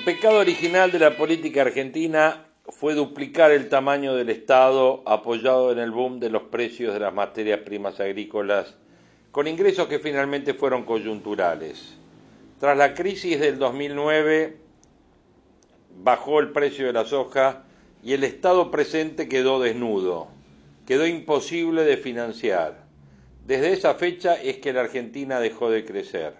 El pecado original de la política argentina fue duplicar el tamaño del Estado apoyado en el boom de los precios de las materias primas agrícolas, con ingresos que finalmente fueron coyunturales. Tras la crisis del 2009, bajó el precio de la soja y el Estado presente quedó desnudo, quedó imposible de financiar. Desde esa fecha es que la Argentina dejó de crecer.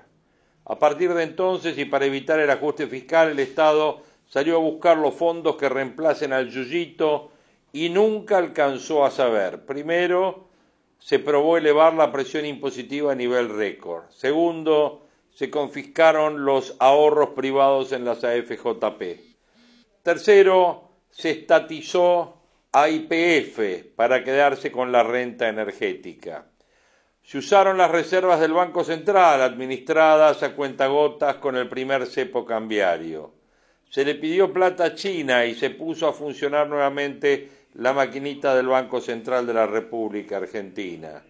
A partir de entonces, y para evitar el ajuste fiscal, el Estado salió a buscar los fondos que reemplacen al yuyito y nunca alcanzó a saber. Primero, se probó elevar la presión impositiva a nivel récord. Segundo, se confiscaron los ahorros privados en las AFJP. Tercero, se estatizó a IPF para quedarse con la renta energética. Se usaron las reservas del Banco Central administradas a cuentagotas con el primer cepo cambiario. Se le pidió plata a China y se puso a funcionar nuevamente la maquinita del Banco Central de la República Argentina.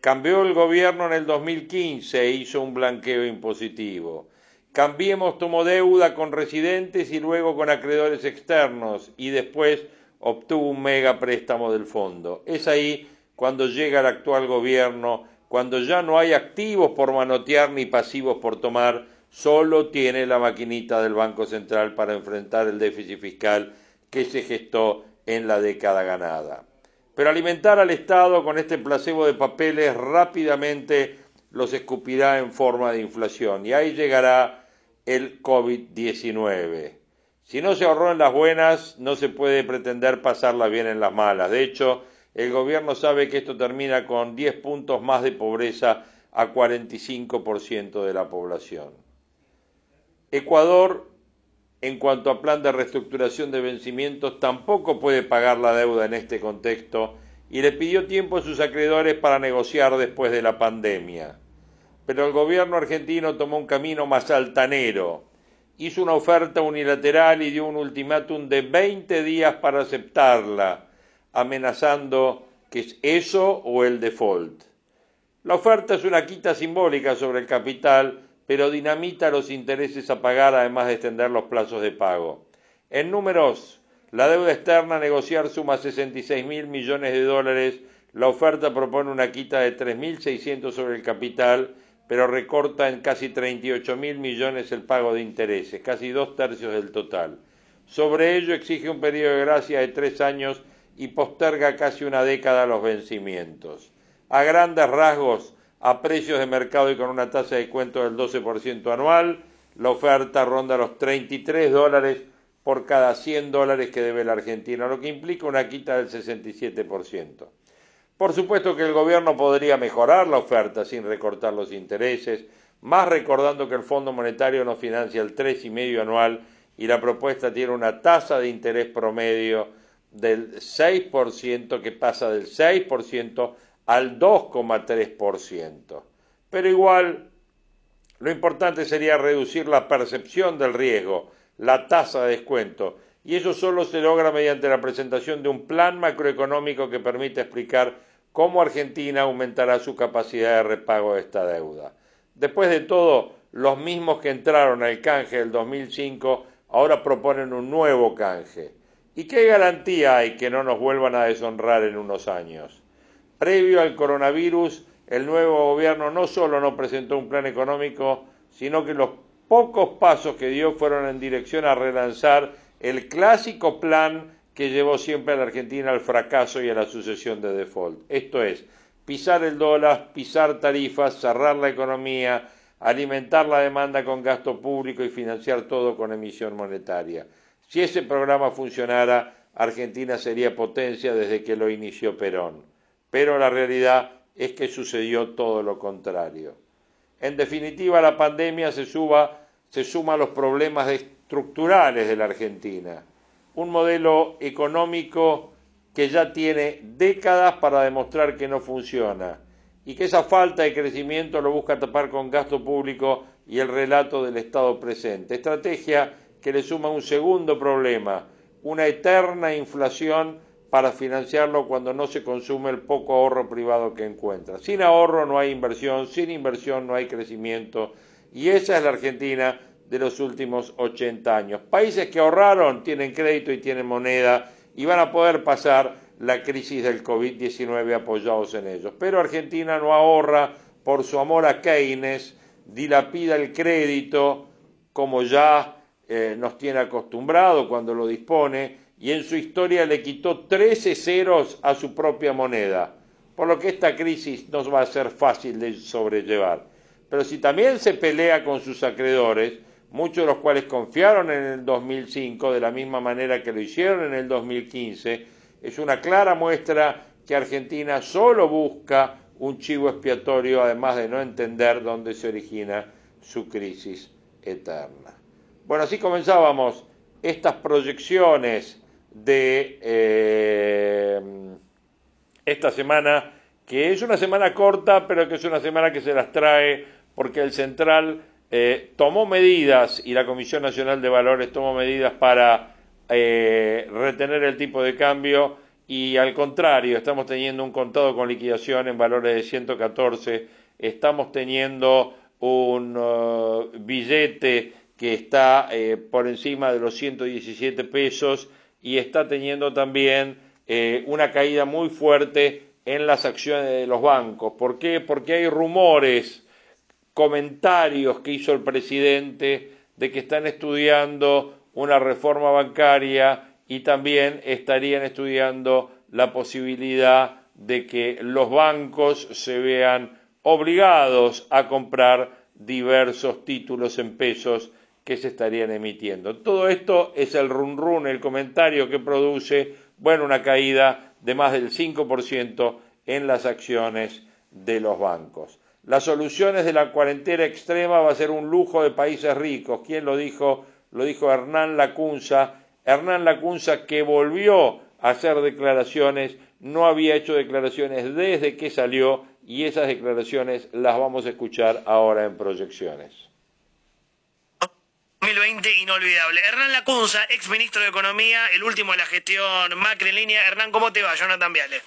Cambió el gobierno en el 2015 e hizo un blanqueo impositivo. Cambiemos tomó deuda con residentes y luego con acreedores externos y después obtuvo un mega préstamo del fondo. Es ahí cuando llega el actual gobierno cuando ya no hay activos por manotear ni pasivos por tomar, solo tiene la maquinita del Banco Central para enfrentar el déficit fiscal que se gestó en la década ganada. Pero alimentar al Estado con este placebo de papeles rápidamente los escupirá en forma de inflación y ahí llegará el COVID-19. Si no se ahorró en las buenas, no se puede pretender pasarla bien en las malas. De hecho, el gobierno sabe que esto termina con 10 puntos más de pobreza a 45% de la población. Ecuador, en cuanto a plan de reestructuración de vencimientos, tampoco puede pagar la deuda en este contexto y le pidió tiempo a sus acreedores para negociar después de la pandemia. Pero el gobierno argentino tomó un camino más altanero, hizo una oferta unilateral y dio un ultimátum de 20 días para aceptarla amenazando que es eso o el default. La oferta es una quita simbólica sobre el capital, pero dinamita los intereses a pagar además de extender los plazos de pago. En números, la deuda externa a negociar suma 66 mil millones de dólares, la oferta propone una quita de 3.600 sobre el capital, pero recorta en casi 38 mil millones el pago de intereses, casi dos tercios del total. Sobre ello exige un periodo de gracia de tres años y posterga casi una década los vencimientos. A grandes rasgos, a precios de mercado y con una tasa de cuento del 12% anual, la oferta ronda los 33 dólares por cada 100 dólares que debe la Argentina, lo que implica una quita del 67%. Por supuesto que el gobierno podría mejorar la oferta sin recortar los intereses, más recordando que el Fondo Monetario no financia el 3,5 anual y la propuesta tiene una tasa de interés promedio del 6% que pasa del 6% al 2,3%. Pero igual, lo importante sería reducir la percepción del riesgo, la tasa de descuento, y eso solo se logra mediante la presentación de un plan macroeconómico que permita explicar cómo Argentina aumentará su capacidad de repago de esta deuda. Después de todo, los mismos que entraron al canje del 2005 ahora proponen un nuevo canje ¿Y qué garantía hay que no nos vuelvan a deshonrar en unos años? Previo al coronavirus, el nuevo gobierno no solo no presentó un plan económico, sino que los pocos pasos que dio fueron en dirección a relanzar el clásico plan que llevó siempre a la Argentina al fracaso y a la sucesión de default. Esto es, pisar el dólar, pisar tarifas, cerrar la economía, alimentar la demanda con gasto público y financiar todo con emisión monetaria. Si ese programa funcionara, Argentina sería potencia desde que lo inició Perón. Pero la realidad es que sucedió todo lo contrario. En definitiva, la pandemia se, se suma a los problemas estructurales de la Argentina. Un modelo económico que ya tiene décadas para demostrar que no funciona y que esa falta de crecimiento lo busca tapar con gasto público y el relato del Estado presente. Estrategia que le suma un segundo problema, una eterna inflación para financiarlo cuando no se consume el poco ahorro privado que encuentra. Sin ahorro no hay inversión, sin inversión no hay crecimiento y esa es la Argentina de los últimos 80 años. Países que ahorraron tienen crédito y tienen moneda y van a poder pasar la crisis del COVID-19 apoyados en ellos. Pero Argentina no ahorra por su amor a Keynes, dilapida el crédito como ya eh, nos tiene acostumbrado cuando lo dispone y en su historia le quitó 13 ceros a su propia moneda, por lo que esta crisis no va a ser fácil de sobrellevar. Pero si también se pelea con sus acreedores, muchos de los cuales confiaron en el 2005 de la misma manera que lo hicieron en el 2015, es una clara muestra que Argentina solo busca un chivo expiatorio, además de no entender dónde se origina su crisis eterna. Bueno, así comenzábamos estas proyecciones de eh, esta semana, que es una semana corta, pero que es una semana que se las trae porque el Central eh, tomó medidas y la Comisión Nacional de Valores tomó medidas para eh, retener el tipo de cambio y al contrario, estamos teniendo un contado con liquidación en valores de 114, estamos teniendo un uh, billete que está eh, por encima de los 117 pesos y está teniendo también eh, una caída muy fuerte en las acciones de los bancos. ¿Por qué? Porque hay rumores, comentarios que hizo el presidente de que están estudiando una reforma bancaria y también estarían estudiando la posibilidad de que los bancos se vean obligados a comprar diversos títulos en pesos que se estarían emitiendo. Todo esto es el run run, el comentario que produce, bueno, una caída de más del 5% en las acciones de los bancos. Las soluciones de la cuarentena extrema va a ser un lujo de países ricos. ¿Quién lo dijo? Lo dijo Hernán Lacunza. Hernán Lacunza que volvió a hacer declaraciones, no había hecho declaraciones desde que salió y esas declaraciones las vamos a escuchar ahora en proyecciones. 2020 inolvidable. Hernán Lacunza, ex ministro de Economía, el último de la gestión Macri en línea. Hernán, ¿cómo te va? Jonathan Viale.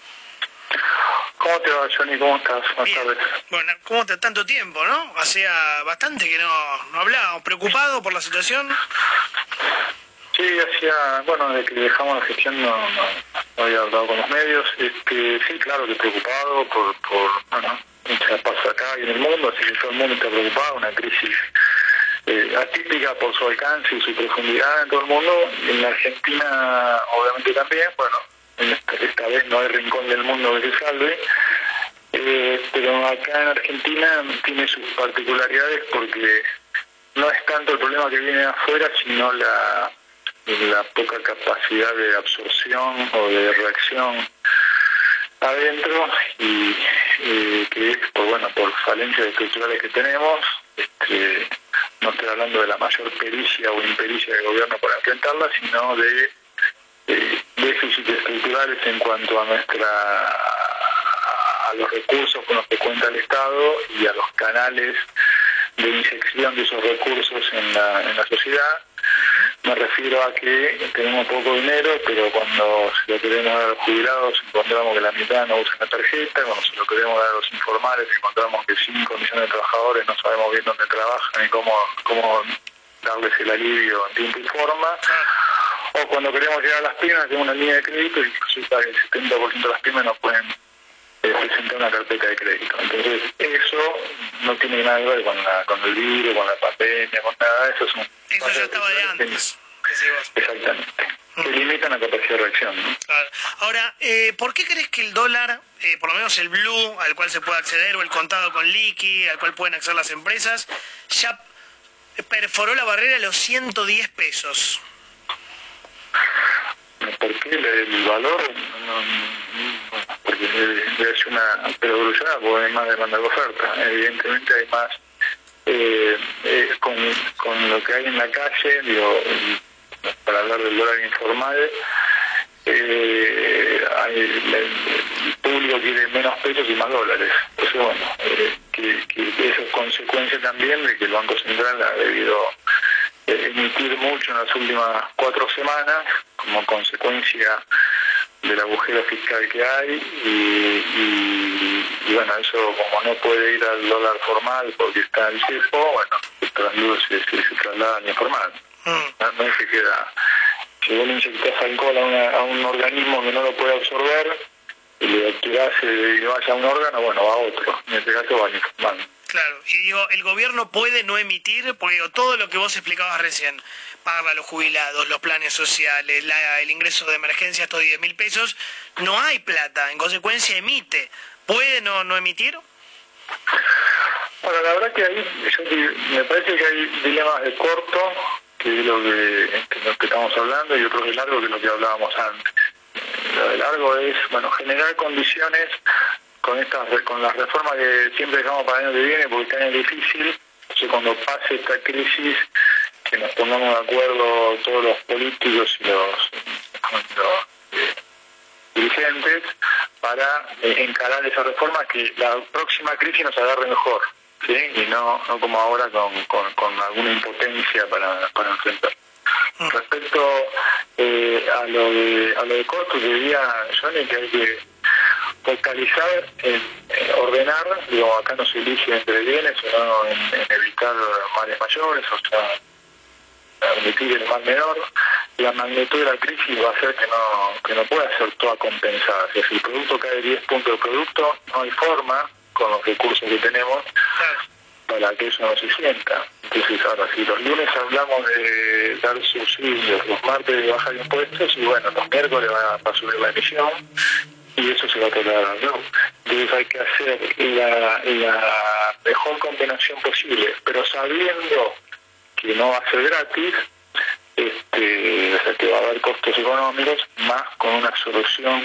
¿Cómo te va, Johnny? ¿Cómo estás? Buenas tardes. Bueno, ¿cómo te tanto tiempo, no? Hacía bastante que no, no hablábamos. ¿Preocupado por la situación? Sí, hacía, bueno, desde que dejamos la gestión no, no, había hablado con los medios. Este, sí, claro que preocupado por, por bueno, que pasa acá y en el mundo, así que todo el mundo está preocupado, una crisis eh, atípica por su alcance y su profundidad en todo el mundo. En Argentina, obviamente también, bueno, esta, vez no hay rincón del mundo que se salve, eh, pero acá en Argentina tiene sus particularidades porque no es tanto el problema que viene de afuera, sino la, la poca capacidad de absorción o de reacción adentro y que es por bueno por falencias estructurales que tenemos este, no estoy hablando de la mayor pericia o impericia del gobierno para enfrentarla, sino de, déficits estructurales en cuanto a nuestra a los recursos con los que cuenta el Estado y a los canales de inyección de esos recursos en la, en la sociedad me refiero a que tenemos poco dinero, pero cuando se lo queremos dar a los jubilados encontramos que la mitad no usa la tarjeta, cuando se lo queremos dar a los informales encontramos que 5 millones de trabajadores no sabemos bien dónde trabajan y cómo, cómo darles el alivio en tiempo y forma. O cuando queremos llegar a las pymes, tenemos una línea de crédito y resulta que el 70% de las pymes no pueden eh, presentar una carpeta de crédito. Entonces, eso no tiene nada que ver con, la, con el virus, con la pandemia, con nada eso. Es un eso ya estaba de antes. Exactamente. Que limitan la capacidad de reacción. ¿no? Ahora, eh, ¿por qué crees que el dólar, eh, por lo menos el blue, al cual se puede acceder, o el contado con liqui, al cual pueden acceder las empresas, ya perforó la barrera de los 110 pesos? ¿Por qué el valor? Ser una, pero evolucionar porque hay más demanda que oferta. Evidentemente hay más, eh, eh, con, con lo que hay en la calle, digo, para hablar del dólar informal, eh, el, público quiere menos pesos y más dólares. Entonces, bueno, que, que, eso es consecuencia también de que el Banco Central ha debido emitir mucho en las últimas cuatro semanas como consecuencia del agujero fiscal que hay y, bueno, eso como no puede ir al dólar formal porque está el cepo, bueno, se, se, se traslada al informal. Mm. No, se queda si vos le inyectás alcohol a, a, un organismo que no lo puede absorber y le tirás eh, y vaya a un órgano, bueno, va a otro. En este caso va a Claro, y digo, el gobierno puede no emitir, porque todo lo que vos explicabas recién, paga a los jubilados, los planes sociales, el ingreso de emergencia, estos 10 mil pesos, no hay plata, en consecuencia emite. ¿Puede no, no emitir? Bueno, la verdad que ahí me parece que hay dilemas de corto que es lo que, que, estamos hablando, y otro de largo, que es lo que hablábamos antes. Lo de largo es, bueno, generar condiciones con estas con las reformas que siempre dejamos para el año que viene, porque este año es difícil, entonces cuando pase esta crisis, que nos pongamos de acuerdo todos los políticos y los, eh, dirigentes para eh, encarar esa reforma que la próxima crisis nos agarre mejor. ¿sí? y no, no como ahora con, con, con alguna impotencia para, para enfrentar. Mm. Respecto eh, a lo de a lo de costo, diría Johnny que hay que focalizar en, ordenar, digo, acá no se elige entre bienes, sino en, evitar males mayores, o sea, permitir el mal menor. La magnitud de la crisis va a hacer que no, que no pueda ser toda compensada. Si el producto cae 10 puntos de producto, no hay forma con los recursos que tenemos para que eso no se sienta. Entonces ahora, si los lunes hablamos de dar subsidios, los martes de bajar impuestos, y bueno, los miércoles va, a subir la emisión, y eso se va a tolerar, ¿no? Entonces hay que hacer la, la mejor combinación posible, pero sabiendo que no va a ser gratis, este, o sea, que va a haber costos económicos, más con una solución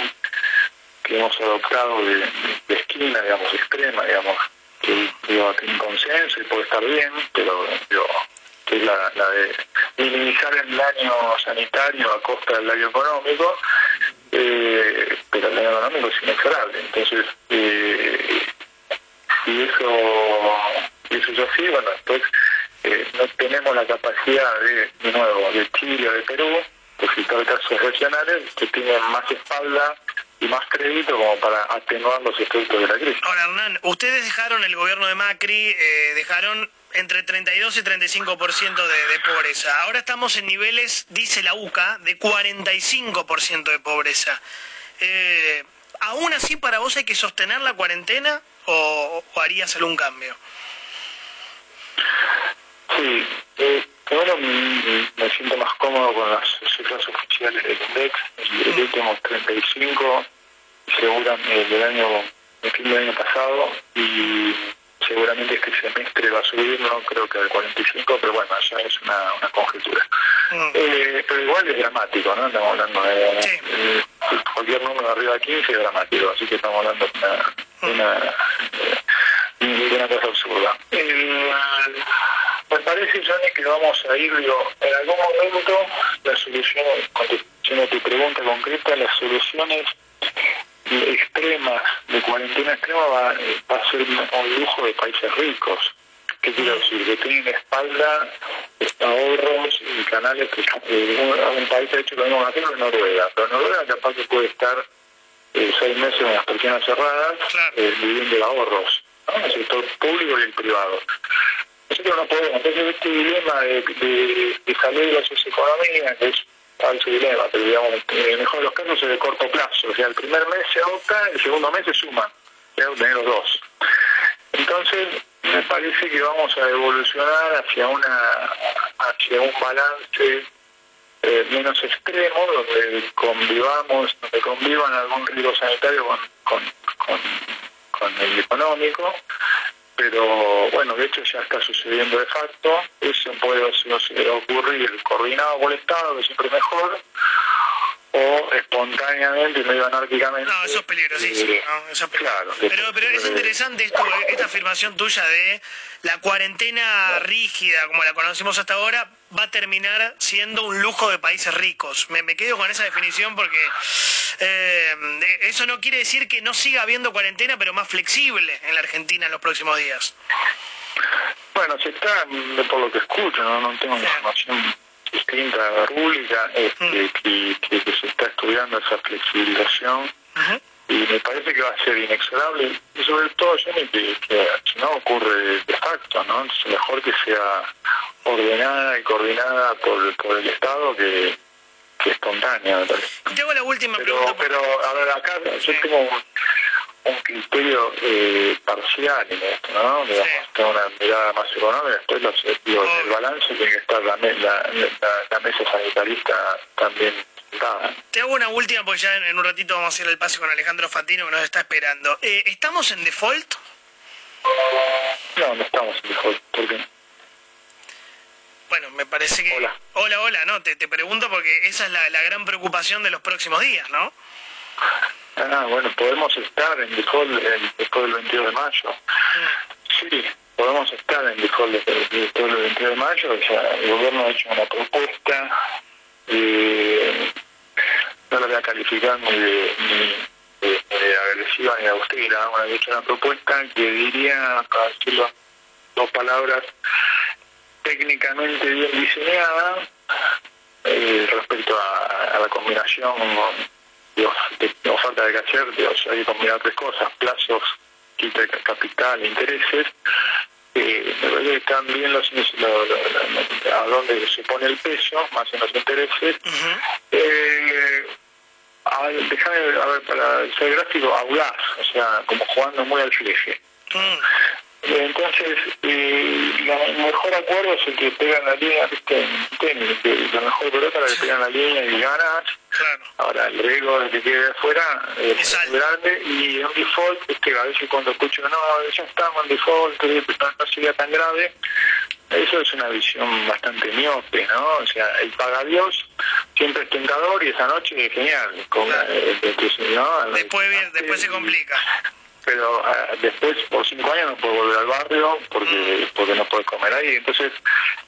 que hemos adoptado de, esquina, digamos, extrema, digamos, que digo, tiene consenso y puede estar bien, pero digo, que es la, la, de minimizar el daño sanitario a costa del daño económico, eh, pero el daño económico es inexorable. Entonces, eh, si eso, eso es así, bueno, después eh, no tenemos la capacidad de, de nuevo, de Chile o de Perú, pues si casos regionales que tienen más espalda y más crédito como para atenuar los efectos de la crisis. Ahora, Hernán, ustedes dejaron, el gobierno de Macri, eh, dejaron entre 32 y 35% de, de pobreza. Ahora estamos en niveles, dice la UCA, de 45% de pobreza. Eh, ¿Aún así para vos hay que sostener la cuarentena o, o harías algún cambio? Sí, eh, bueno, me siento más cómodo con las cifras oficiales del INDEX, el, último 35, seguramente del año, el fin del año pasado, y seguramente este semestre va a subir, no creo que al 45, pero bueno, ya es una, una conjetura. Mm. Eh, pero igual es dramático, ¿no? Estamos hablando de, sí. cualquier número arriba de 15 es dramático, así que estamos hablando de una, una, de una cosa absurda. El, me parece, Johnny, que vamos a ir, digo, en algún momento la solución, tu pregunta concreta, las soluciones extremas, de cuarentena extrema, va, va a ser un lujo de países ricos. ¿Qué quiero decir? Que tienen espalda ahorros y canales que eh, un, país ha hecho lo mismo que Noruega, pero Noruega capaz que puede estar eh, seis meses en las persianas cerradas eh, viviendo de ahorros, ¿no? el sector público y el privado. Nosotros no podemos. Entonces, este dilema de, de, de salir de la socioeconomía, que es falso dilema, pero digamos, en el mejor de los casos es de corto plazo. O sea, el primer mes se adopta, el segundo mes se suma. Ya tener los dos. Entonces, me parece que vamos a evolucionar hacia una hacia un balance eh, menos extremo, donde convivamos, donde convivan algún riesgo sanitario con, con, con, con el económico, pero bueno, de hecho ya está sucediendo de facto, eso puede ocurrir coordinado con el que siempre mejor, o espontáneamente, medio anárquicamente. No, eso es peligrosísimo. Eh, no, eso es peligroso. claro, pero, pero es eh, interesante esto, esta afirmación tuya de la cuarentena rígida, como la conocemos hasta ahora, va a terminar siendo un lujo de países ricos. Me, me quedo con esa definición porque eh, eso no quiere decir que no siga habiendo cuarentena, pero más flexible en la Argentina en los próximos días. Bueno, se está, por lo que escucho, no, no tengo información distinta República, este, Mm. que, que- que se está estudiando esa flexibilización y me parece que va a ser inexorable y sobre todo yo que, que si no ocurre de facto, ¿no? Entonces mejor que sea ordenada y coordinada por, por el Estado que, que espontánea, me parece. Hago la última Pero, pregunta. pero a ver, acá yo tengo un, criterio eh, parcial en esto, ¿no? Digamos, Sí. tengo una mirada más económica, después los, digo, en el balance tiene que estar la, la, la- la mesa sanitarista también dada. Te hago una última porque ya en, en un ratito vamos a hacer el pase con Alejandro Fatino que nos está esperando. Eh, ¿Estamos en default? No, no estamos en default, porque Bueno, me parece que... Hola. Hola, hola, no, te, te pregunto porque esa es la, la gran preocupación de los próximos días, ¿no? ah, bueno, podemos estar en el- después del 22 de mayo. Sí, podemos estar en default después del 22 de mayo. O sea, el gobierno ha hecho una propuesta, eh, no la voy a calificar ni de, ni de- ni de agresiva ni de austera, ¿no? ha hecho una propuesta que diría, para decirlo dos palabras, técnicamente bien diseñada eh, respecto a, a la combinación of- de oferta de caché, o sea, hay que combinar tres cosas, plazos, quita de capital, intereses, eh, me parece que están bien los, lo- lo- lo- a dónde se pone el peso, más en los intereses. Ujú. Eh, a- déjame, a ver, para ser gráfico, audaz, o sea, como jugando muy al fleje. Mm, Entonces, eh, el mejor acuerdo es el que pega en la línea, ¿viste? En tenis, que la mejor pelota la que pega en la línea y ganas. claro. Ahora, el riesgo de que quede afuera eh, Es grande y un default, es que a veces cuando escucho, no, ya estamos en default, no, no sería tan grave, eso es una visión bastante miope, ¿no? O sea, el paga Dios siempre es tentador y esa noche es genial. Con, Claro. eh, entonces, ¿no? Después, bien, después se complica. Pero ah, después por cinco años no puedo volver al barrio porque porque no puedo comer ahí. Entonces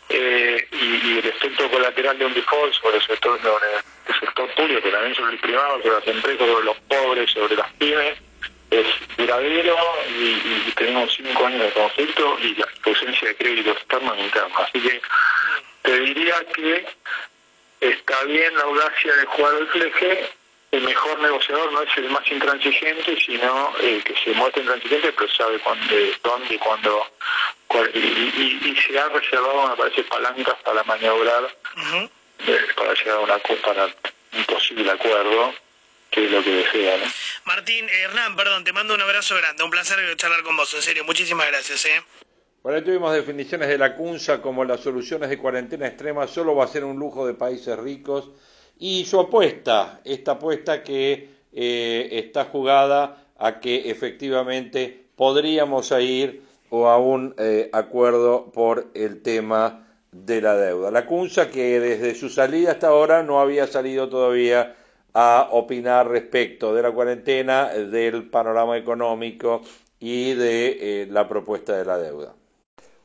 eh, y, y el efecto colateral de un default sobre el sector sobre el sector público pero también sobre el privado sobre las empresas sobre los pobres sobre las pymes es duradero y, y tenemos cinco años de conflicto y la ausencia de crédito externo e interno. Así que te diría que está bien la audacia de jugar al fleje, el mejor negociador no es el más intransigente, sino el que se muestra intransigente, pero sabe cuándo, dónde y cuándo. cuál- y, y- y se ha reservado, me parece, palancas para maniobrar, eh, para llegar a una, para un posible acuerdo, que es lo que desea. ¿no? Martín, eh, Hernán, perdón, te mando un abrazo grande. Un placer charlar con vos, en serio. Muchísimas gracias, ¿eh? Bueno, ahí tuvimos definiciones de la CUNSA como las soluciones de cuarentena extrema solo va a ser un lujo de países ricos y su apuesta, esta apuesta que eh, está jugada a que efectivamente podríamos ir a un eh, acuerdo por el tema de la deuda. La CUNSA que desde su salida hasta ahora no había salido todavía a opinar respecto de la cuarentena, del panorama económico y de eh, la propuesta de la deuda.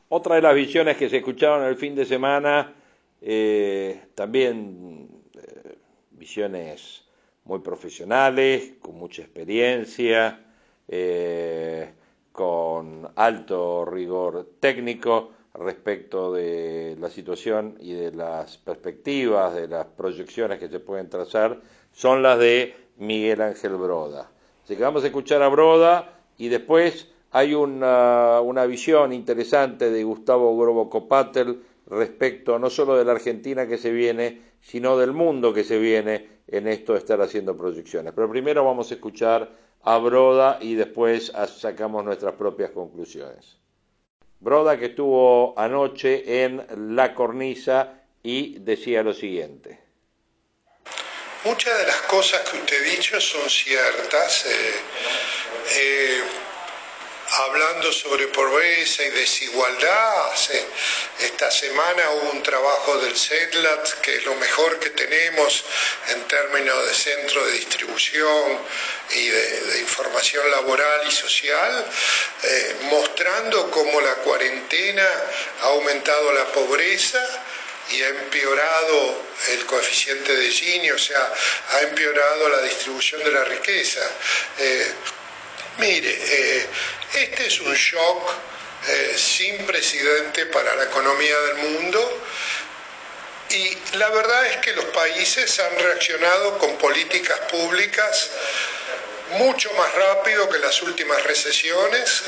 Otra de las visiones que se escucharon el fin de semana, también visiones muy profesionales, con mucha experiencia, eh, con alto rigor técnico respecto de la situación y de las perspectivas, de las proyecciones que se pueden trazar, son las de Miguel Ángel Broda. Así que vamos a escuchar a Broda y después hay una, una visión interesante de Gustavo Grobo Copatel respecto no solo de la Argentina que se viene, sino del mundo que se viene en esto de estar haciendo proyecciones. Pero primero vamos a escuchar a Broda y después sacamos nuestras propias conclusiones. Broda que estuvo anoche en La Cornisa y decía lo siguiente. Muchas de las cosas que usted ha dicho son ciertas. eh, eh, hablando sobre pobreza y desigualdad, se, esta semana hubo un trabajo del CEDLAT, que es lo mejor que tenemos en términos de centro de distribución y de, información laboral y social, eh, mostrando cómo la cuarentena ha aumentado la pobreza y ha empeorado el coeficiente de Gini, o sea, ha empeorado la distribución de la riqueza. Eh, mire, eh, este es un shock eh, sin precedente para la economía del mundo y la verdad es que los países han reaccionado con políticas públicas mucho más rápido que las últimas recesiones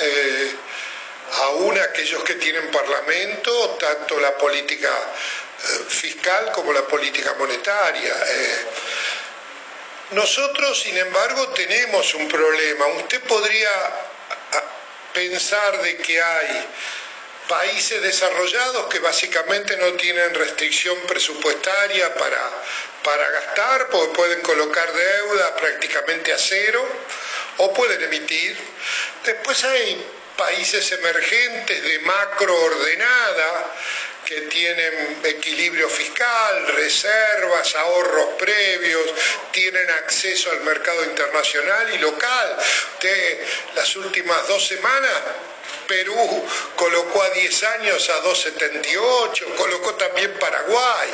aún aquellos que tienen parlamento, tanto la política eh, fiscal como la política monetaria. Eh, nosotros, sin embargo, tenemos un problema. Usted podría pensar de que hay países desarrollados que básicamente no tienen restricción presupuestaria para, para gastar, porque pueden colocar deuda prácticamente a cero o pueden emitir. Después hay países emergentes de macro ordenada que tienen equilibrio fiscal, reservas, ahorros previos, tienen acceso al mercado internacional y local. Usted, las últimas dos semanas, Perú colocó a 10 años a 2,78, colocó también Paraguay.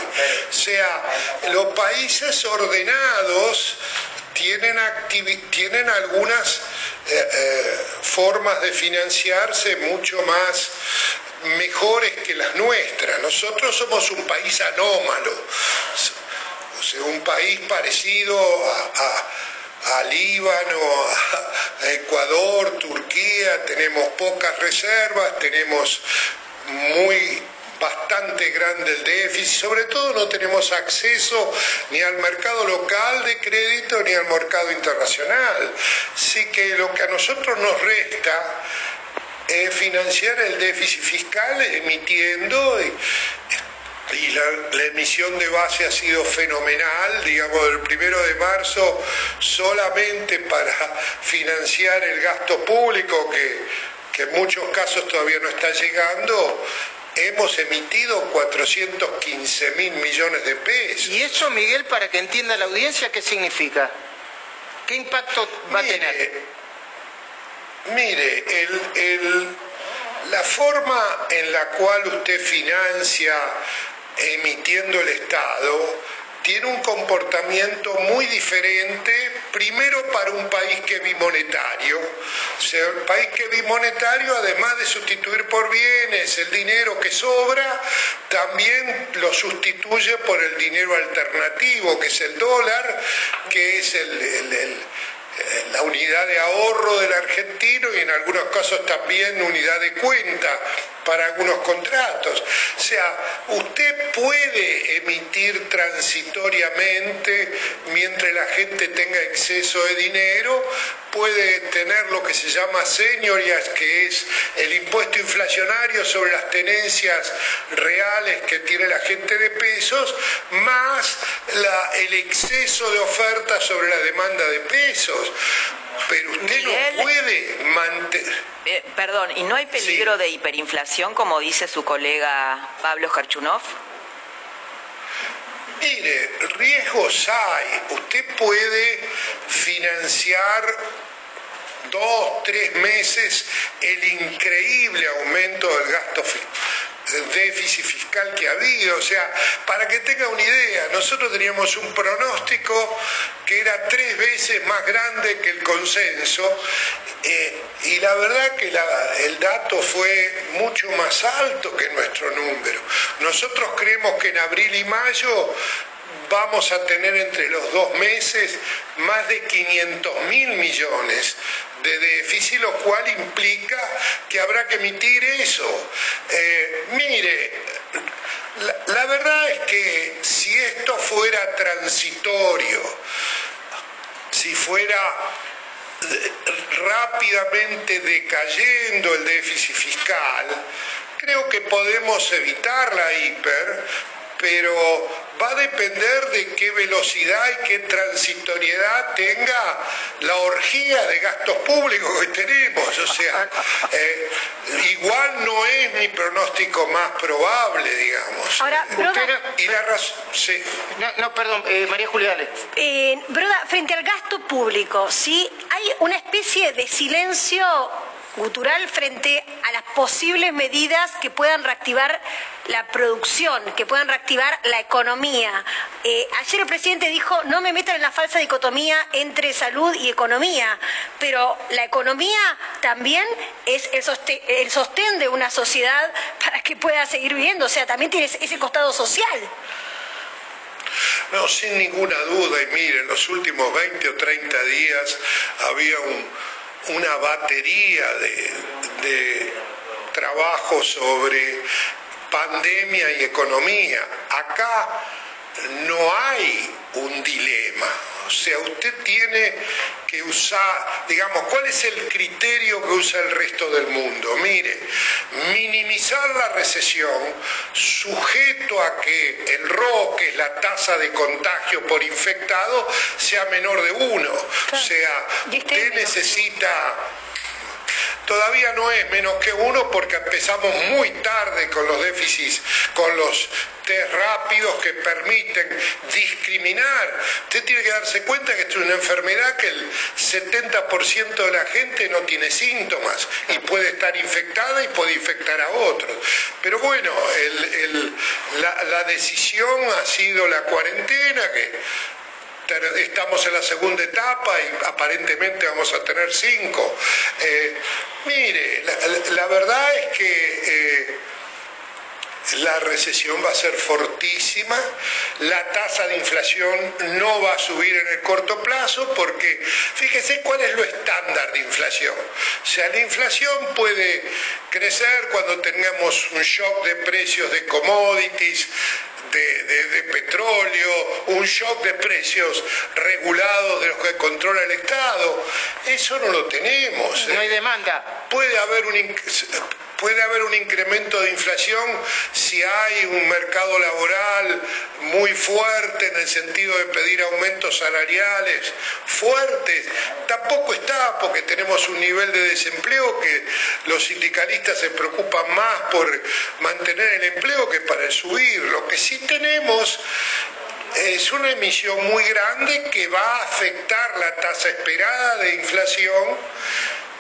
O sea, los países ordenados tienen, tienen algunas eh, eh, formas de financiarse mucho más mejores que las nuestras. Nosotros somos un país anómalo, o sea, un país parecido a, Líbano, a Ecuador, Turquía, tenemos pocas reservas, tenemos muy bastante grande el déficit, sobre todo no tenemos acceso ni al mercado local de crédito ni al mercado internacional. Así que lo que a nosotros nos resta es financiar el déficit fiscal emitiendo y, la, emisión de base ha sido fenomenal, digamos, del primero de marzo solamente para financiar el gasto público que, que en muchos casos todavía no está llegando, hemos emitido 415 mil millones de pesos. ¿Y eso, Miguel, para que entienda la audiencia, qué significa? ¿Qué impacto va a tener? Mire, la forma en la cual usted financia emitiendo el Estado tiene un comportamiento muy diferente, primero para un país que bimonetario. O sea, el país que bimonetario, además de sustituir por bienes el dinero que sobra, también lo sustituye por el dinero alternativo, que es el dólar, que es el la unidad de ahorro del argentino y en algunos casos también unidad de cuenta para algunos contratos. O sea, usted puede emitir transitoriamente mientras la gente tenga exceso de dinero, puede tener lo que se llama señorías, que es el impuesto inflacionario sobre las tenencias reales que tiene la gente de pesos, más el exceso de oferta sobre la demanda de pesos. Pero usted no puede mantener eh, perdón, ¿y no hay peligro de hiperinflación, como dice su colega Pablo Jarchunov? Mire, riesgos hay. Usted puede financiar dos, tres meses el increíble aumento del gasto déficit fiscal que ha habido. O sea, para que tenga una idea, nosotros teníamos un pronóstico que era tres veces más grande que el consenso eh, y la verdad que el dato fue mucho más alto que nuestro número. Nosotros creemos que en abril y mayo vamos a tener entre los dos meses más de 500 mil millones de déficit, lo cual implica que habrá que emitir eso. Eh, mire, la verdad es que si esto fuera transitorio, si fuera rápidamente decayendo el déficit fiscal, creo que podemos evitar la hiper, pero va a depender de qué velocidad y qué transitoriedad tenga la orgía de gastos públicos que tenemos. O sea, eh, igual no es mi pronóstico más probable, digamos. Ahora, Broda, y la razón, sí. No, no, perdón, eh, María Julia, dale. eh, Broda, frente al gasto público, ¿sí? Hay una especie de silencio gutural frente a las posibles medidas que puedan reactivar la producción, que puedan reactivar la economía. Eh, ayer el presidente dijo, no me metan en la falsa dicotomía entre salud y economía, pero la economía también es el sostén, el sostén de una sociedad para que pueda seguir viviendo, o sea, también tiene ese costado social. No, sin ninguna duda, y mire, en los últimos 20 o 30 días había un, una batería de, de trabajo sobre pandemia y economía. Acá no hay un dilema. O sea, usted tiene que usar, digamos, ¿cuál es el criterio que usa el resto del mundo? Mire, minimizar la recesión sujeto a que el RO, que es la tasa de contagio por infectado, sea menor de uno. O sea, usted necesita todavía no es menos que uno porque empezamos muy tarde con los déficits, con los test rápidos que permiten discriminar. Usted tiene que darse cuenta que esto es una enfermedad que el 70% de la gente no tiene síntomas y puede estar infectada y puede infectar a otros. Pero bueno, la, la decisión ha sido la cuarentena que estamos en la segunda etapa y aparentemente vamos a tener cinco. Eh, mire, la, verdad es que eh, la recesión va a ser fortísima, la tasa de inflación no va a subir en el corto plazo porque fíjese cuál es lo estándar de inflación. O sea, la inflación puede crecer cuando tengamos un shock de precios de commodities, de, de, de, petróleo, un shock de precios regulados de los que controla el Estado. Eso no lo tenemos. No hay demanda. Puede haber un puede haber un incremento de inflación si hay un mercado laboral muy fuerte en el sentido de pedir aumentos salariales fuertes. Tampoco está porque tenemos un nivel de desempleo que los sindicalistas se preocupan más por mantener el empleo que para subir. Lo que sí tenemos es una emisión muy grande que va a afectar la tasa esperada de inflación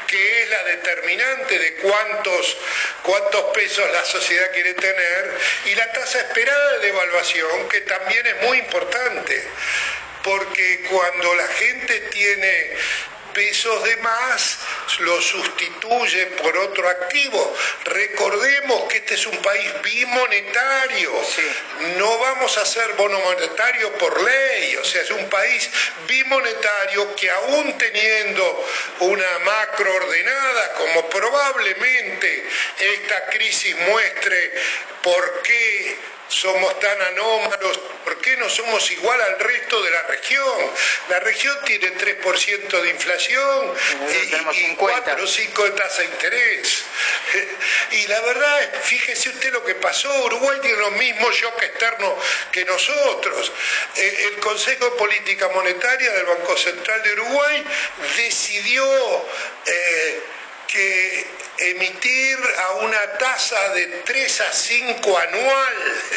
que es la determinante de cuántos, cuántos pesos la sociedad quiere tener, y la tasa esperada de devaluación, que también es muy importante, porque cuando la gente tiene pesos de más, lo sustituye por otro activo. Recordemos que este es un país bimonetario. Sí. No vamos a hacer bono monetario por ley. O sea, es un país bimonetario que aún teniendo una macro ordenada, como probablemente esta crisis muestre por qué somos tan anómalos? ¿Por qué no somos igual al resto de la región? La región tiene 3% de inflación y, y 4 o 5 de tasa de interés. Y la verdad, fíjese usted lo que pasó, Uruguay tiene los mismos shock externos que nosotros. El Consejo de Política Monetaria del Banco Central de Uruguay decidió... Eh, que emitir a una tasa de 3 a 5 anual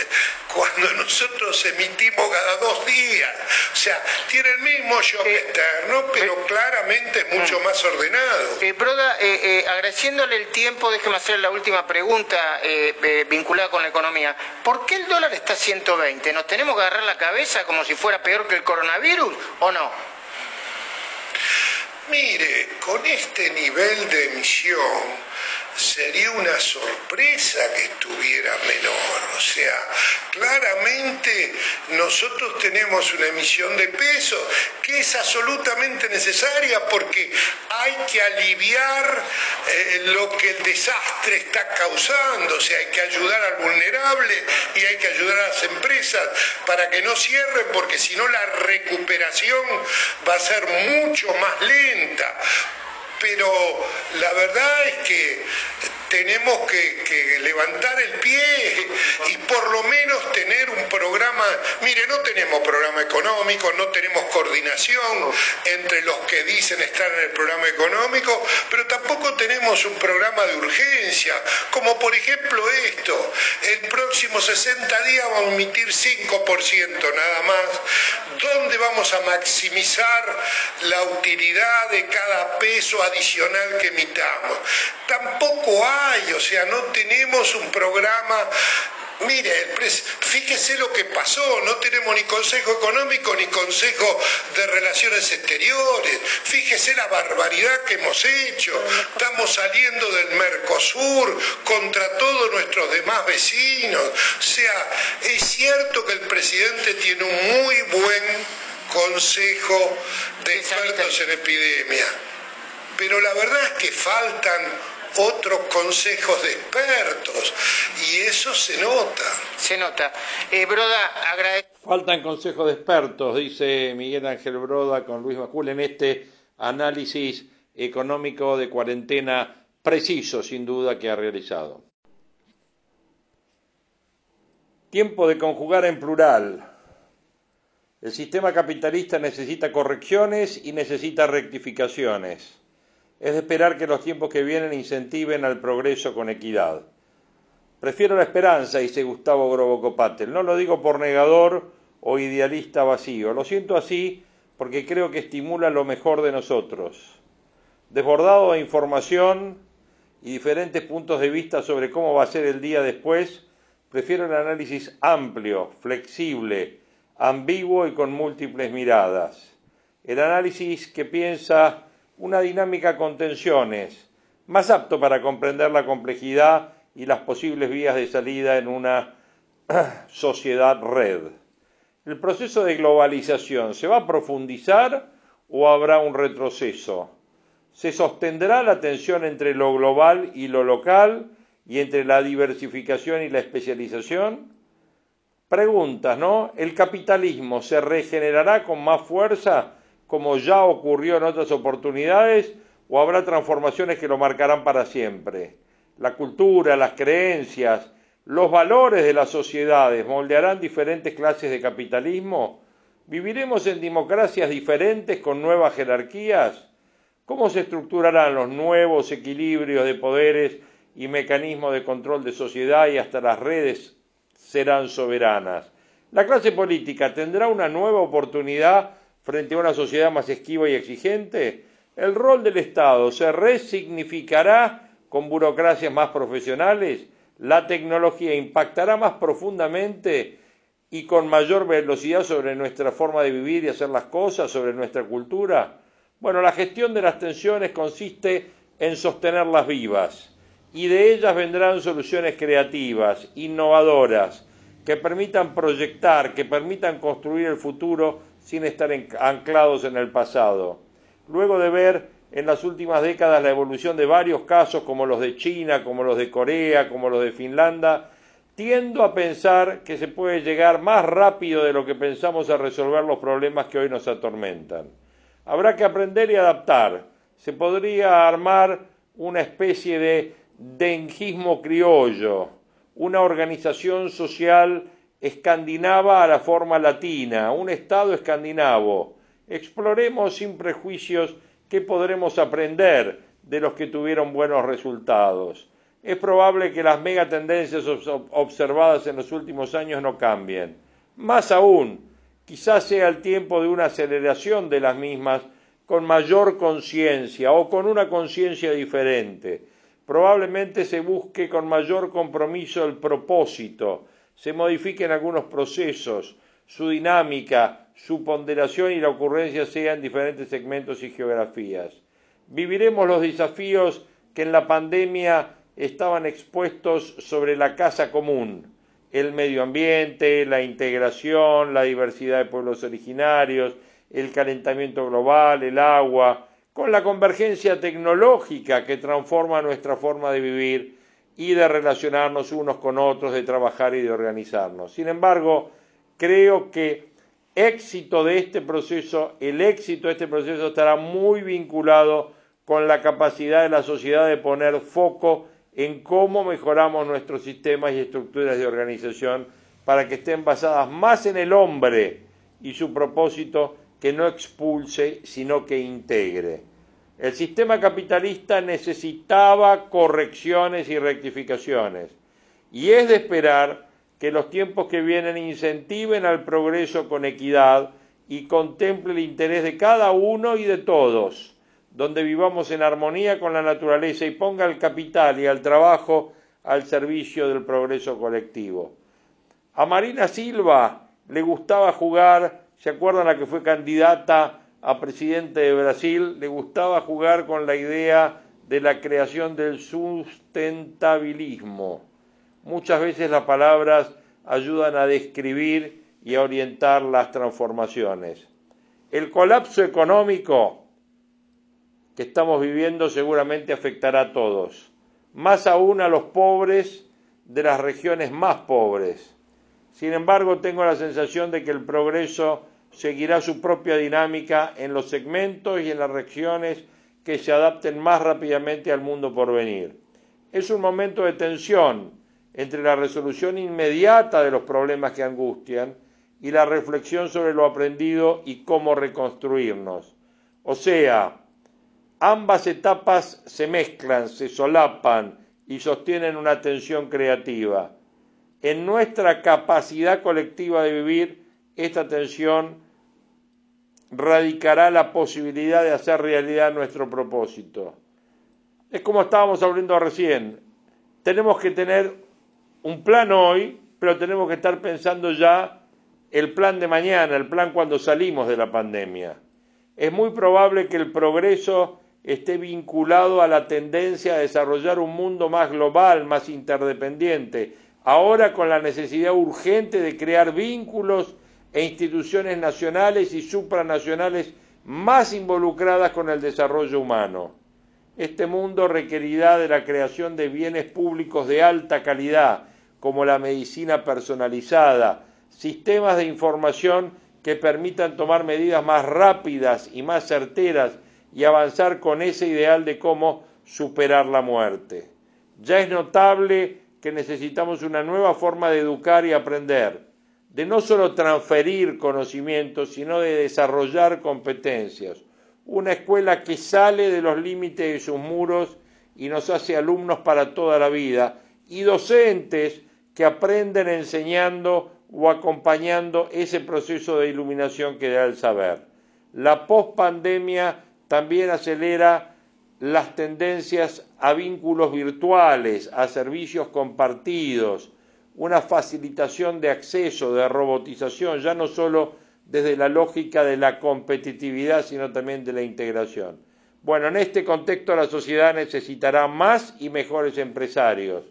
cuando nosotros emitimos cada dos días. O sea, tiene el mismo shock eh, externo, pero eh, claramente es mucho eh, más ordenado. Eh, Broda, agradeciéndole el tiempo, déjeme hacer la última pregunta vinculada con la economía. ¿Por qué el dólar está a 120? ¿Nos tenemos que agarrar la cabeza como si fuera peor que el coronavirus o no? Mire, con este nivel de emisión sería una sorpresa que estuviera menor. O sea, claramente nosotros tenemos una emisión de peso que es absolutamente necesaria porque hay que aliviar eh, lo que el desastre está causando. O sea, hay que ayudar al vulnerable y hay que ayudar a las empresas para que no cierren porque si no la recuperación va a ser mucho más lenta pero la verdad es que tenemos que, levantar el pie y por lo menos tener un programa. Programa, mire, no tenemos programa económico, no tenemos coordinación entre los que dicen estar en el programa económico, pero tampoco tenemos un programa de urgencia, como por ejemplo esto, el próximo 60 días vamos a emitir 5% nada más, ¿dónde vamos a maximizar la utilidad de cada peso adicional que emitamos? Tampoco hay, o sea, no tenemos un programa. Mire, fíjese lo que pasó, no tenemos ni Consejo Económico ni Consejo de Relaciones Exteriores, fíjese la barbaridad que hemos hecho, estamos saliendo del Mercosur contra todos nuestros demás vecinos, o sea, es cierto que el presidente tiene un muy buen Consejo de expertos en epidemia, pero la verdad es que faltan otros consejos de expertos y eso se nota. Se nota. Eh, Broda, agradezco. Faltan consejos de expertos, dice Miguel Ángel Broda con Luis Macul en este análisis económico de cuarentena preciso, sin duda, que ha realizado. Tiempo de conjugar en plural. El sistema capitalista necesita correcciones y necesita rectificaciones. Es de esperar que los tiempos que vienen incentiven al progreso con equidad. Prefiero la esperanza, dice Gustavo Grobocopatel. No lo digo por negador o idealista vacío. Lo siento así porque creo que estimula lo mejor de nosotros. Desbordado de información y diferentes puntos de vista sobre cómo va a ser el día después, prefiero el análisis amplio, flexible, ambiguo y con múltiples miradas. El análisis que piensa una dinámica con tensiones, más apto para comprender la complejidad y las posibles vías de salida en una sociedad red. ¿El proceso de globalización se va a profundizar o habrá un retroceso? ¿Se sostendrá la tensión entre lo global y lo local y entre la diversificación y la especialización? Preguntas, ¿no? ¿El capitalismo se regenerará con más fuerza como ya ocurrió en otras oportunidades, o habrá transformaciones que lo marcarán para siempre. La cultura, las creencias, los valores de las sociedades moldearán diferentes clases de capitalismo. ¿Viviremos en democracias diferentes con nuevas jerarquías? ¿Cómo se estructurarán los nuevos equilibrios de poderes y mecanismos de control de sociedad y hasta las redes serán soberanas? ¿La clase política tendrá una nueva oportunidad frente a una sociedad más esquiva y exigente, el rol del Estado se resignificará con burocracias más profesionales, la tecnología impactará más profundamente y con mayor velocidad sobre nuestra forma de vivir y hacer las cosas, sobre nuestra cultura. Bueno, la gestión de las tensiones consiste en sostenerlas vivas y de ellas vendrán soluciones creativas, innovadoras, que permitan proyectar, que permitan construir el futuro sin estar anclados en el pasado. Luego de ver en las últimas décadas la evolución de varios casos como los de China, como los de Corea, como los de Finlandia, tiendo a pensar que se puede llegar más rápido de lo que pensamos a resolver los problemas que hoy nos atormentan. Habrá que aprender y adaptar. Se podría armar una especie de denguismo criollo, una organización social escandinava a la forma latina, un Estado escandinavo. Exploremos sin prejuicios qué podremos aprender de los que tuvieron buenos resultados. Es probable que las megatendencias observadas en los últimos años no cambien. Más aún, quizás sea el tiempo de una aceleración de las mismas con mayor conciencia o con una conciencia diferente. Probablemente se busque con mayor compromiso el propósito, se modifiquen algunos procesos, su dinámica, su ponderación y la ocurrencia sea en diferentes segmentos y geografías. Viviremos los desafíos que en la pandemia estaban expuestos sobre la casa común, el medio ambiente, la integración, la diversidad de pueblos originarios, el calentamiento global, el agua, con la convergencia tecnológica que transforma nuestra forma de vivir y de relacionarnos unos con otros, de trabajar y de organizarnos. Sin embargo, creo que éxito de este proceso, el éxito de este proceso estará muy vinculado con la capacidad de la sociedad de poner foco en cómo mejoramos nuestros sistemas y estructuras de organización para que estén basadas más en el hombre y su propósito que no expulse, sino que integre. El sistema capitalista necesitaba correcciones y rectificaciones, y es de esperar que los tiempos que vienen incentiven al progreso con equidad y contemple el interés de cada uno y de todos, donde vivamos en armonía con la naturaleza y ponga el capital y al trabajo al servicio del progreso colectivo. A Marina Silva le gustaba jugar, ¿se acuerdan la que fue candidata a presidente de Brasil? Le gustaba jugar con la idea de la creación del sustentabilismo. Muchas veces las palabras ayudan a describir y a orientar las transformaciones. El colapso económico que estamos viviendo seguramente afectará a todos más aún a los pobres de las regiones más pobres. Sin embargo, tengo la sensación de que el progreso seguirá su propia dinámica en los segmentos y en las regiones que se adapten más rápidamente al mundo por venir. Es un momento de tensión entre la resolución inmediata de los problemas que angustian y la reflexión sobre lo aprendido y cómo reconstruirnos. O sea, Ambas etapas se mezclan, se solapan y sostienen una tensión creativa. En nuestra capacidad colectiva de vivir, esta tensión radicará la posibilidad de hacer realidad nuestro propósito. Es como estábamos hablando recién. Tenemos que tener un plan hoy, pero tenemos que estar pensando ya el plan de mañana, el plan cuando salimos de la pandemia. Es muy probable que el progreso esté vinculado a la tendencia a desarrollar un mundo más global, más interdependiente, ahora con la necesidad urgente de crear vínculos e instituciones nacionales y supranacionales más involucradas con el desarrollo humano. Este mundo requerirá de la creación de bienes públicos de alta calidad, como la medicina personalizada, sistemas de información que permitan tomar medidas más rápidas y más certeras y avanzar con ese ideal de cómo superar la muerte. Ya es notable que necesitamos una nueva forma de educar y aprender, de no solo transferir conocimientos, sino de desarrollar competencias. Una escuela que sale de los límites de sus muros y nos hace alumnos para toda la vida, y docentes que aprenden enseñando o acompañando ese proceso de iluminación que da el saber. La pospandemia también acelera las tendencias a vínculos virtuales, a servicios compartidos, una facilitación de acceso, de robotización, ya no solo desde la lógica de la competitividad, sino también de la integración. Bueno, en este contexto la sociedad necesitará más y mejores empresarios.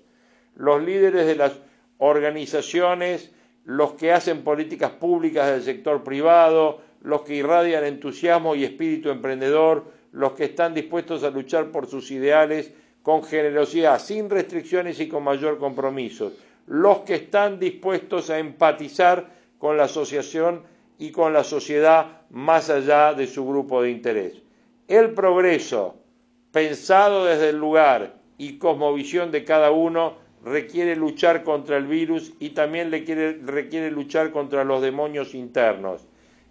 Los líderes de las organizaciones, los que hacen políticas públicas del sector privado, los que irradian entusiasmo y espíritu emprendedor, los que están dispuestos a luchar por sus ideales con generosidad, sin restricciones y con mayor compromiso, los que están dispuestos a empatizar con la asociación y con la sociedad más allá de su grupo de interés. El progreso, pensado desde el lugar y cosmovisión de cada uno, requiere luchar contra el virus y también requiere luchar contra los demonios internos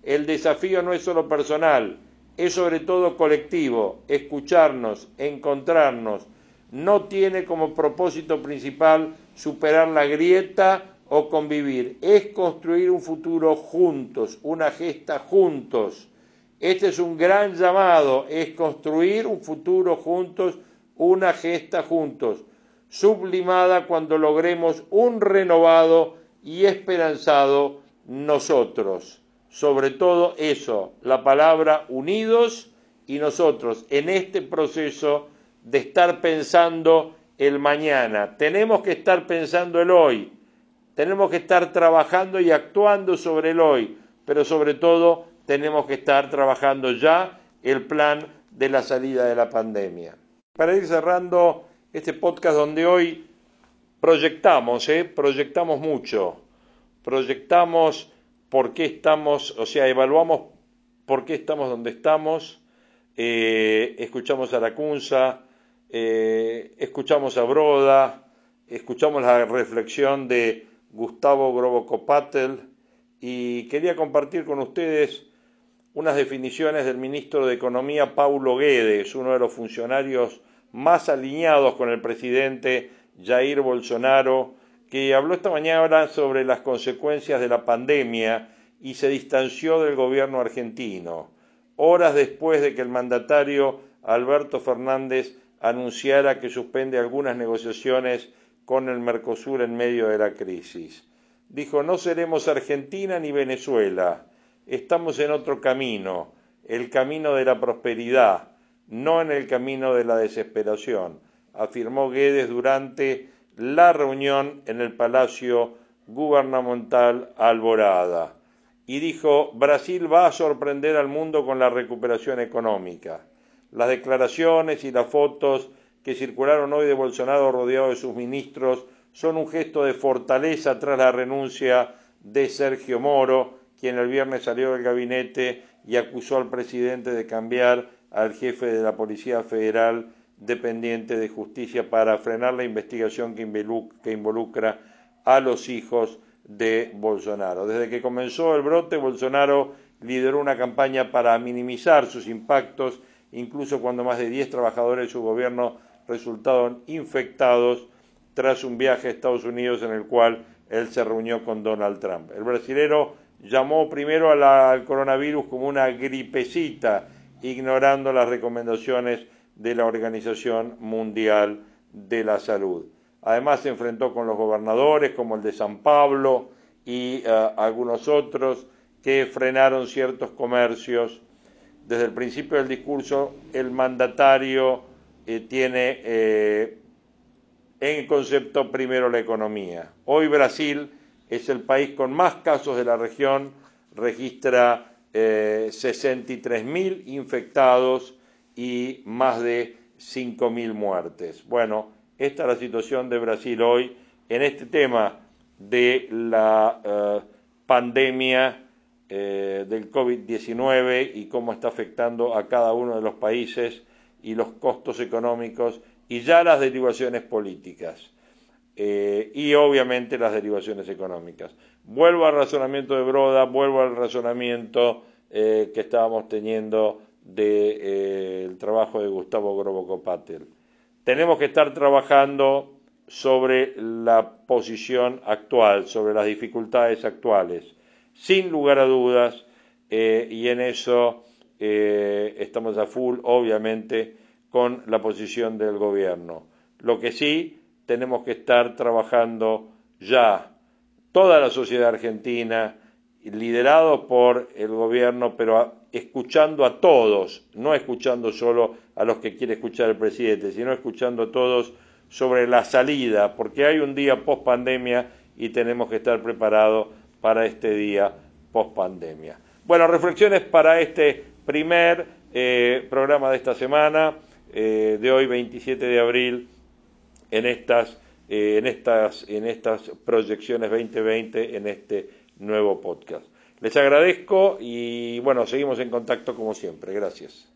el desafío no es solo personal, es sobre todo colectivo, escucharnos, encontrarnos. No tiene como propósito principal superar la grieta o convivir, es construir un futuro juntos, una gesta juntos. Este es un gran llamado, es construir un futuro juntos, una gesta juntos, sublimada cuando logremos un renovado y esperanzado nosotros sobre todo eso, la palabra unidos y nosotros en este proceso de estar pensando el mañana. Tenemos que estar pensando el hoy, tenemos que estar trabajando y actuando sobre el hoy, pero sobre todo tenemos que estar trabajando ya el plan de la salida de la pandemia. Para ir cerrando este podcast donde hoy proyectamos, ¿eh? proyectamos mucho, proyectamos por qué estamos, o sea, evaluamos por qué estamos donde estamos, eh, escuchamos a Lacunza, eh, escuchamos a Broda, escuchamos la reflexión de, Gustavo Grobocopatel y quería compartir con ustedes unas definiciones del ministro de Economía Paulo Guedes, uno de los funcionarios más alineados con el presidente Jair Bolsonaro, que habló esta mañana sobre las consecuencias de la pandemia y se distanció del gobierno argentino, horas después de que el mandatario Alberto Fernández anunciara que suspende algunas negociaciones con el Mercosur en medio de la crisis. Dijo, no seremos Argentina ni Venezuela, estamos en otro camino, el camino de la prosperidad, no en el camino de la desesperación, afirmó Guedes durante la reunión en el Palacio Gubernamental Alborada. Y dijo, Brasil va a sorprender al mundo con la recuperación económica. Las declaraciones y las fotos que circularon hoy de Bolsonaro rodeado de sus ministros son un gesto de fortaleza tras la renuncia de Sergio Moro, quien el viernes salió del gabinete y acusó al presidente de cambiar al jefe de la Policía Federal dependiente de justicia para frenar la investigación que involucra a los hijos de Bolsonaro. Desde que comenzó el brote, Bolsonaro lideró una campaña para minimizar sus impactos, incluso cuando más de 10 trabajadores de su gobierno resultaron infectados tras un viaje a Estados Unidos en el cual él se reunió con Donald Trump. El brasilero llamó primero al coronavirus como una gripecita, ignorando las recomendaciones de la Organización Mundial de la Salud. Además se enfrentó con los gobernadores como el de San Pablo y eh, algunos otros que frenaron ciertos comercios. Desde el principio del discurso, el mandatario eh, tiene eh, en concepto primero la economía. Hoy Brasil es el país con más casos de la región, registra eh, 63.000 infectados y más de 5.000 muertes. Bueno, esta es la situación de Brasil hoy en este tema de la pandemia del COVID-19 y cómo está afectando a cada uno de los países y los costos económicos y ya las derivaciones políticas eh, y obviamente las derivaciones económicas. Vuelvo al razonamiento de Broda, vuelvo al razonamiento eh, que estábamos teniendo del de, eh, trabajo de Gustavo Grobocopatel. Tenemos que estar trabajando sobre la posición actual, sobre las dificultades actuales, sin lugar a dudas, y en eso eh, estamos a full, obviamente, con la posición del gobierno. Lo que sí tenemos que estar trabajando ya, toda la sociedad argentina, liderado por el gobierno, pero escuchando a todos, no escuchando solo a los que quiere escuchar el presidente, sino escuchando a todos sobre la salida, porque hay un día post pandemia y tenemos que estar preparados para este día post pandemia. Bueno, reflexiones para este primer eh, programa de esta semana, eh, de hoy 27 de abril, en estas, eh, en, estas, en estas proyecciones 2020, en este nuevo podcast. Les agradezco y bueno, seguimos en contacto como siempre. Gracias.